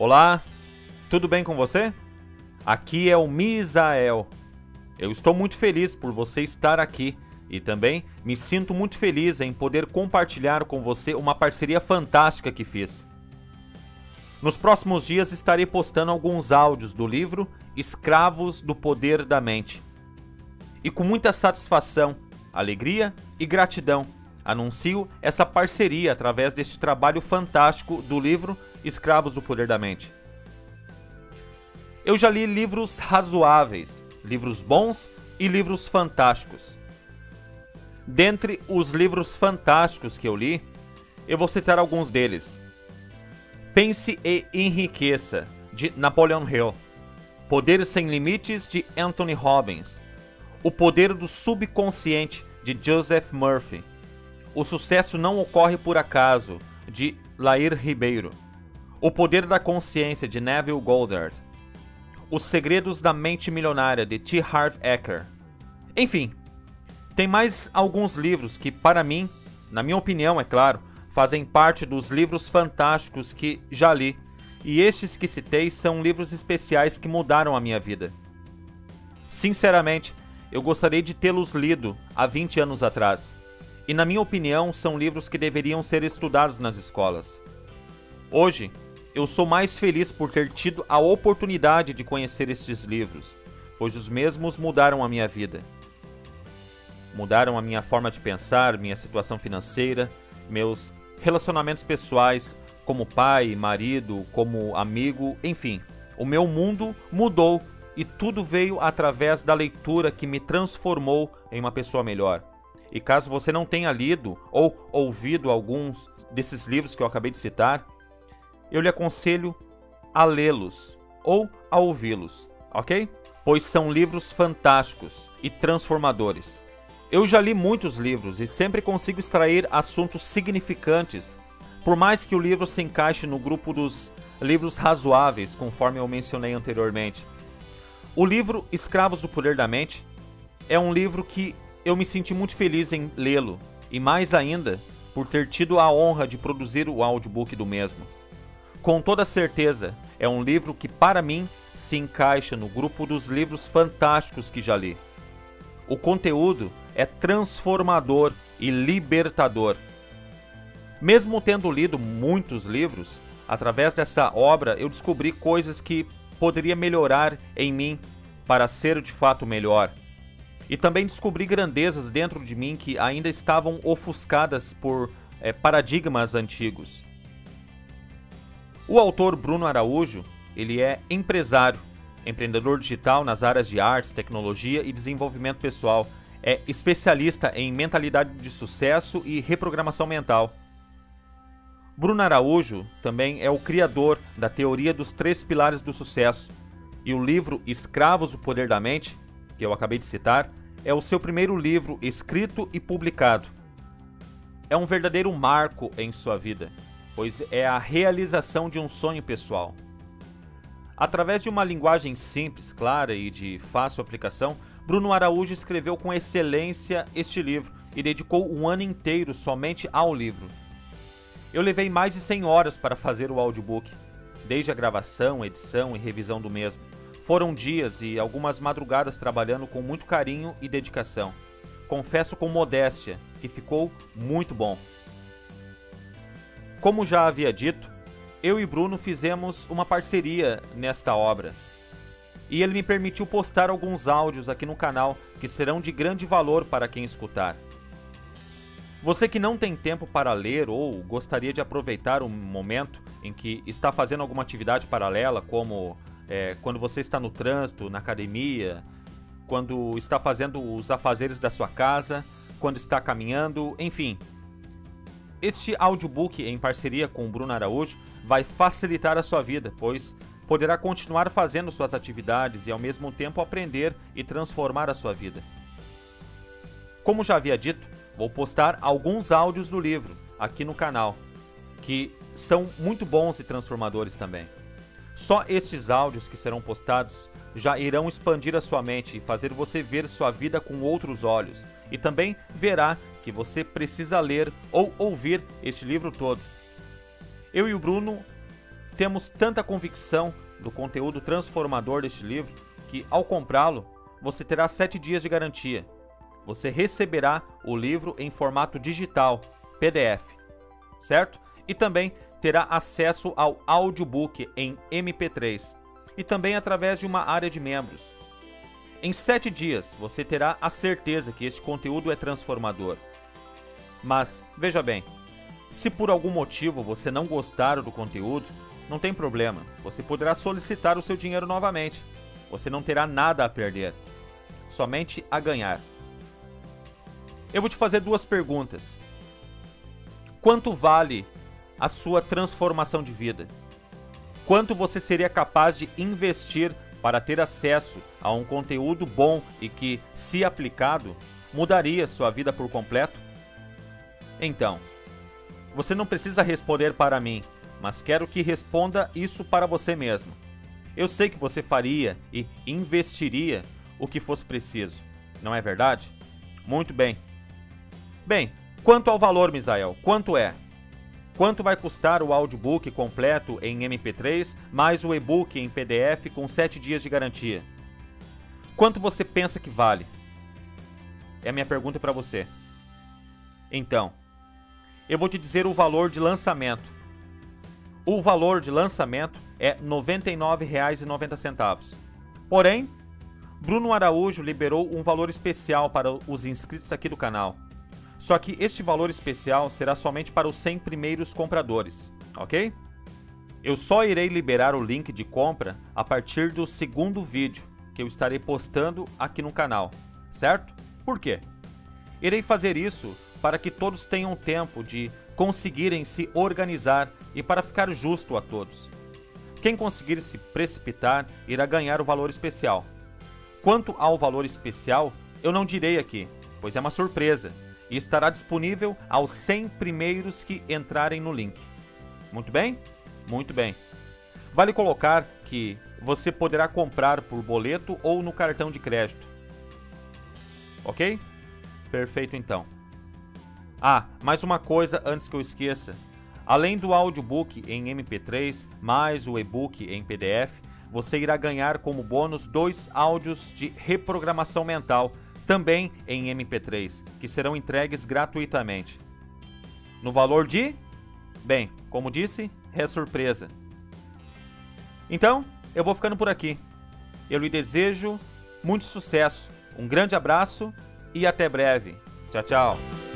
Olá, tudo bem com você? Aqui é o Misael. Eu estou muito feliz por você estar aqui e também me sinto muito feliz em poder compartilhar com você uma parceria fantástica que fiz. Nos próximos dias estarei postando alguns áudios do livro Escravos do Poder da Mente. E com muita satisfação, alegria e gratidão, anuncio essa parceria através deste trabalho fantástico do livro Escravos do Poder da Mente. Eu já li livros razoáveis, livros bons e livros fantásticos. Dentre os livros fantásticos que eu li, eu vou citar alguns deles. Pense e Enriqueça, de Napoleon Hill. Poder Sem Limites, de Anthony Robbins. O Poder do Subconsciente, de Joseph Murphy. O Sucesso Não Ocorre Por Acaso, de Lair Ribeiro. O Poder da Consciência, de Neville Goddard. Os Segredos da Mente Milionária, de T. Harv Eker. Enfim, tem mais alguns livros que, para mim, na minha opinião, é claro, fazem parte dos livros fantásticos que já li. E estes que citei são livros especiais que mudaram a minha vida. Sinceramente, eu gostaria de tê-los lido há 20 anos atrás. E, na minha opinião, são livros que deveriam ser estudados nas escolas. Hoje, eu sou mais feliz por ter tido a oportunidade de conhecer estes livros, pois os mesmos mudaram a minha vida. Mudaram a minha forma de pensar, minha situação financeira, meus relacionamentos pessoais, como pai, marido, como amigo, enfim. O meu mundo mudou e tudo veio através da leitura que me transformou em uma pessoa melhor. E caso você não tenha lido ou ouvido alguns desses livros que eu acabei de citar, eu lhe aconselho a lê-los ou a ouvi-los, ok? Pois são livros fantásticos e transformadores. Eu já li muitos livros e sempre consigo extrair assuntos significantes, por mais que o livro se encaixe no grupo dos livros razoáveis, conforme eu mencionei anteriormente. O livro Escravos do Poder da Mente é um livro que eu me senti muito feliz em lê-lo, e mais ainda por ter tido a honra de produzir o audiobook do mesmo. Com toda certeza, é um livro que, para mim, se encaixa no grupo dos livros fantásticos que já li. O conteúdo é transformador e libertador. Mesmo tendo lido muitos livros, através dessa obra eu descobri coisas que poderia melhorar em mim para ser de fato melhor. E também descobri grandezas dentro de mim que ainda estavam ofuscadas por é, paradigmas antigos. O autor Bruno Araújo, ele é empresário, empreendedor digital nas áreas de artes, tecnologia e desenvolvimento pessoal. É especialista em mentalidade de sucesso e reprogramação mental. Bruno Araújo também é o criador da teoria dos três pilares do sucesso. E o livro Escravos do Poder da Mente, que eu acabei de citar, é o seu primeiro livro escrito e publicado. É um verdadeiro marco em sua vida pois é a realização de um sonho pessoal. Através de uma linguagem simples, clara e de fácil aplicação, Bruno Araújo escreveu com excelência este livro e dedicou um ano inteiro somente ao livro. Eu levei mais de 100 horas para fazer o audiobook, desde a gravação, edição e revisão do mesmo. Foram dias e algumas madrugadas trabalhando com muito carinho e dedicação. Confesso com modéstia que ficou muito bom. Como já havia dito, eu e Bruno fizemos uma parceria nesta obra. E ele me permitiu postar alguns áudios aqui no canal que serão de grande valor para quem escutar. Você que não tem tempo para ler ou gostaria de aproveitar um momento em que está fazendo alguma atividade paralela, como é, quando você está no trânsito, na academia, quando está fazendo os afazeres da sua casa, quando está caminhando, enfim, este audiobook, em parceria com o Bruno Araújo, vai facilitar a sua vida, pois poderá continuar fazendo suas atividades e ao mesmo tempo aprender e transformar a sua vida. Como já havia dito, vou postar alguns áudios do livro aqui no canal, que são muito bons e transformadores também. Só estes áudios que serão postados já irão expandir a sua mente e fazer você ver sua vida com outros olhos, e também verá que você precisa ler ou ouvir este livro todo. Eu e o Bruno temos tanta convicção do conteúdo transformador deste livro que, ao comprá-lo, você terá 7 dias de garantia. Você receberá o livro em formato digital, PDF, certo? E também terá acesso ao audiobook em MP3 e também através de uma área de membros. Em 7 dias você terá a certeza que este conteúdo é transformador. Mas, veja bem, se por algum motivo você não gostar do conteúdo, não tem problema, você poderá solicitar o seu dinheiro novamente. Você não terá nada a perder, somente a ganhar. Eu vou te fazer duas perguntas. Quanto vale a sua transformação de vida? Quanto você seria capaz de investir para ter acesso a um conteúdo bom e que, se aplicado, mudaria sua vida por completo? Então, você não precisa responder para mim, mas quero que responda isso para você mesmo. Eu sei que você faria e investiria o que fosse preciso, não é verdade? Muito bem. Bem, quanto ao valor, Misael, quanto é? Quanto vai custar o audiobook completo em MP3 mais o e-book em PDF com 7 dias de garantia? Quanto você pensa que vale? É a minha pergunta para você. Então, eu vou te dizer o valor de lançamento. O valor de lançamento é R$ 99,90. Porém, Bruno Araújo liberou um valor especial para os inscritos aqui do canal. Só que este valor especial será somente para os 100 primeiros compradores, ok? Eu só irei liberar o link de compra a partir do segundo vídeo que eu estarei postando aqui no canal, certo? Por quê? Irei fazer isso para que todos tenham tempo de conseguirem se organizar e para ficar justo a todos. Quem conseguir se precipitar irá ganhar o valor especial. Quanto ao valor especial, eu não direi aqui, pois é uma surpresa e estará disponível aos 100 primeiros que entrarem no link. Muito bem? Muito bem. Vale colocar que você poderá comprar por boleto ou no cartão de crédito. Ok? Perfeito então. Ah, mais uma coisa antes que eu esqueça. Além do audiobook em MP3, mais o e-book em PDF, você irá ganhar como bônus dois áudios de reprogramação mental também em MP3, que serão entregues gratuitamente. No valor de. Bem, como disse, é surpresa. Então, eu vou ficando por aqui. Eu lhe desejo muito sucesso, um grande abraço e até breve. Tchau, tchau.